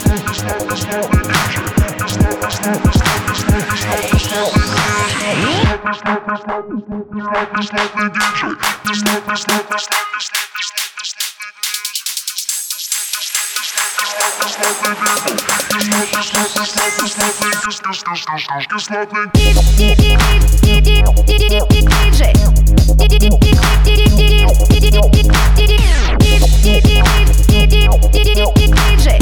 Thank Диджей диджей.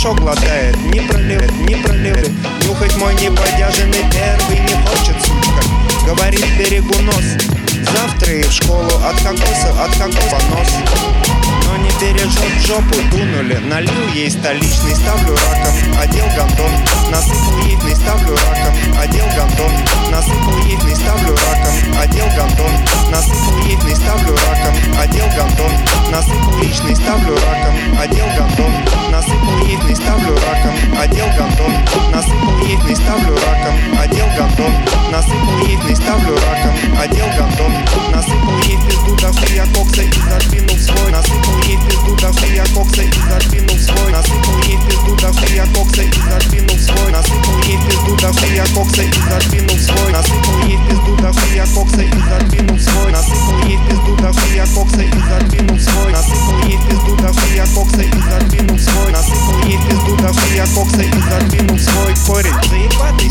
порошок глотает Не проливает, не проливает. Нюхать мой неподяженный первый не хочет, сучка Говорит, берегу нос. Завтра и в школу от кокоса, от кокоса нос. Но не бережет жопу, дунули. Налил ей столичный, ставлю раков. Одел гандон, насыпал яичный, ставлю раков. Одел гандон. Насыпал яиц, ставлю раком, одел гондон Насыпал яиц, ставлю раком, одел гондон Насыпал яичный, ставлю раком, одел гондон Насыпал яиц, ставлю раком, одел гондон Насыпал яиц, ставлю раком, одел гондон Насыпал яиц, ставлю раком, одел гондон Насыпал ей пизду до хуя кокса и задвинул свой. Насыпал ей пизду до хуя кокса и задвинул свой. Насыпал ей пизду до хуя кокса и задвинул свой. Насыпал ей пизду до хуя кокса и задвинул свой. свой Насыпал ей в пизду дохуя я кокса и задвинул свой Насыпал ей в пизду дохуя я кокса и задвинул свой Насыпал ей в пизду дохуя я кокса и задвинул свой Насыпал ей в пизду дохуя я кокса и задвинул свой Корень заебатый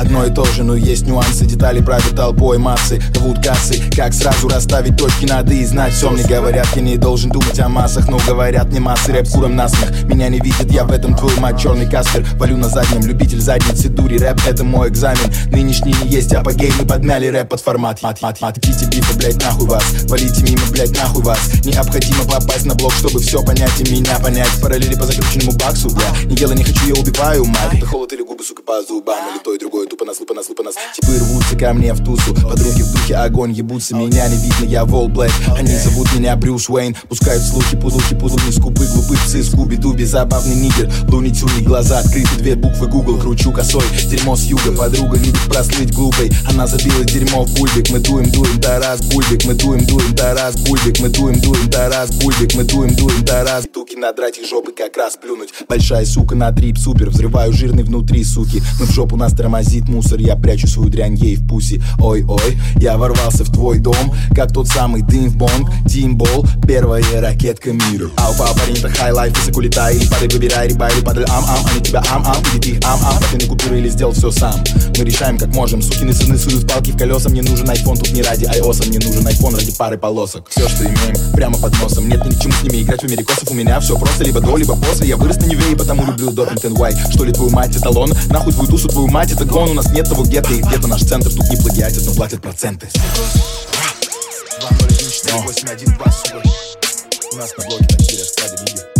одно и то же, но есть нюансы детали правят толпой массы. Рвут кассы, как сразу расставить точки Надо и знать все Мне говорят, я не должен думать о массах Но говорят мне массы, рэп куром насмех Меня не видят, я в этом твою мать черный каспер. Валю на заднем, любитель задницы, дури. Рэп это мой экзамен, нынешний не есть апогей Мы подмяли рэп под формат. Мат, мат, мат. Идите бифы, блять, нахуй вас. Валите мимо, блять, нахуй вас. Необходимо попасть на блок, чтобы все понять и меня понять. Параллели по закрученному баксу, бля. Не дело не хочу, я убиваю, мать. Это холод или губы, сука, по зубам. Или то и другое, тупо нас, лупа нас, лупа нас. Типы рвут тянутся ко мне в тусу. Подруги в духе огонь, ебутся, меня не видно, я Вол Блэк Они зовут меня Брюс Уэйн, пускают слухи, пузухи, пузухи, скупы, глупы псы, скуби, дуби, забавный нигер. Луни тюни, глаза открыты, две буквы Google, кручу косой. Дерьмо с юга, подруга любит прослыть глупой. Она забила дерьмо в бульбик, мы дуем, дуем, да раз, бульбик, мы дуем, дуем, да раз, бульбик, мы дуем, дуем, да раз, бульбик, мы дуем, дуем, да раз. Туки надрать их жопы как раз плюнуть. Большая сука на трип, супер, взрываю жирный внутри, суки. Мы в жопу нас тормозит мусор, я прячу свою дрянь ей в пузе. Ой-ой, я ворвался в твой дом Как тот самый дым в бонг Тимбол, первая ракетка мира. Алфа, парень, это хайлайф Высоко летай или падай, выбирай Рибай или падай, ам-ам Они тебя ам-ам, иди ты ам-ам Ты не купюры или сделать все сам. Мы решаем, как можем. Сукины сыны суют палки в колеса Мне нужен айфон, тут не ради айоса Мне нужен айфон ради пары полосок. Все, что имеем, прямо под носом. Нет ни к чему с ними играть в америкосов. У меня все просто, либо до, либо после. Я вырос на Неве и потому люблю допинг Что ли твою мать это лон, Нахуй твою душу, твою мать это гон У нас нет того гетто и где-то наш центр что тут не плагиатят, но платят проценты Но. 2 0 1 4 8 1 2 У нас на блоке такие расклады видео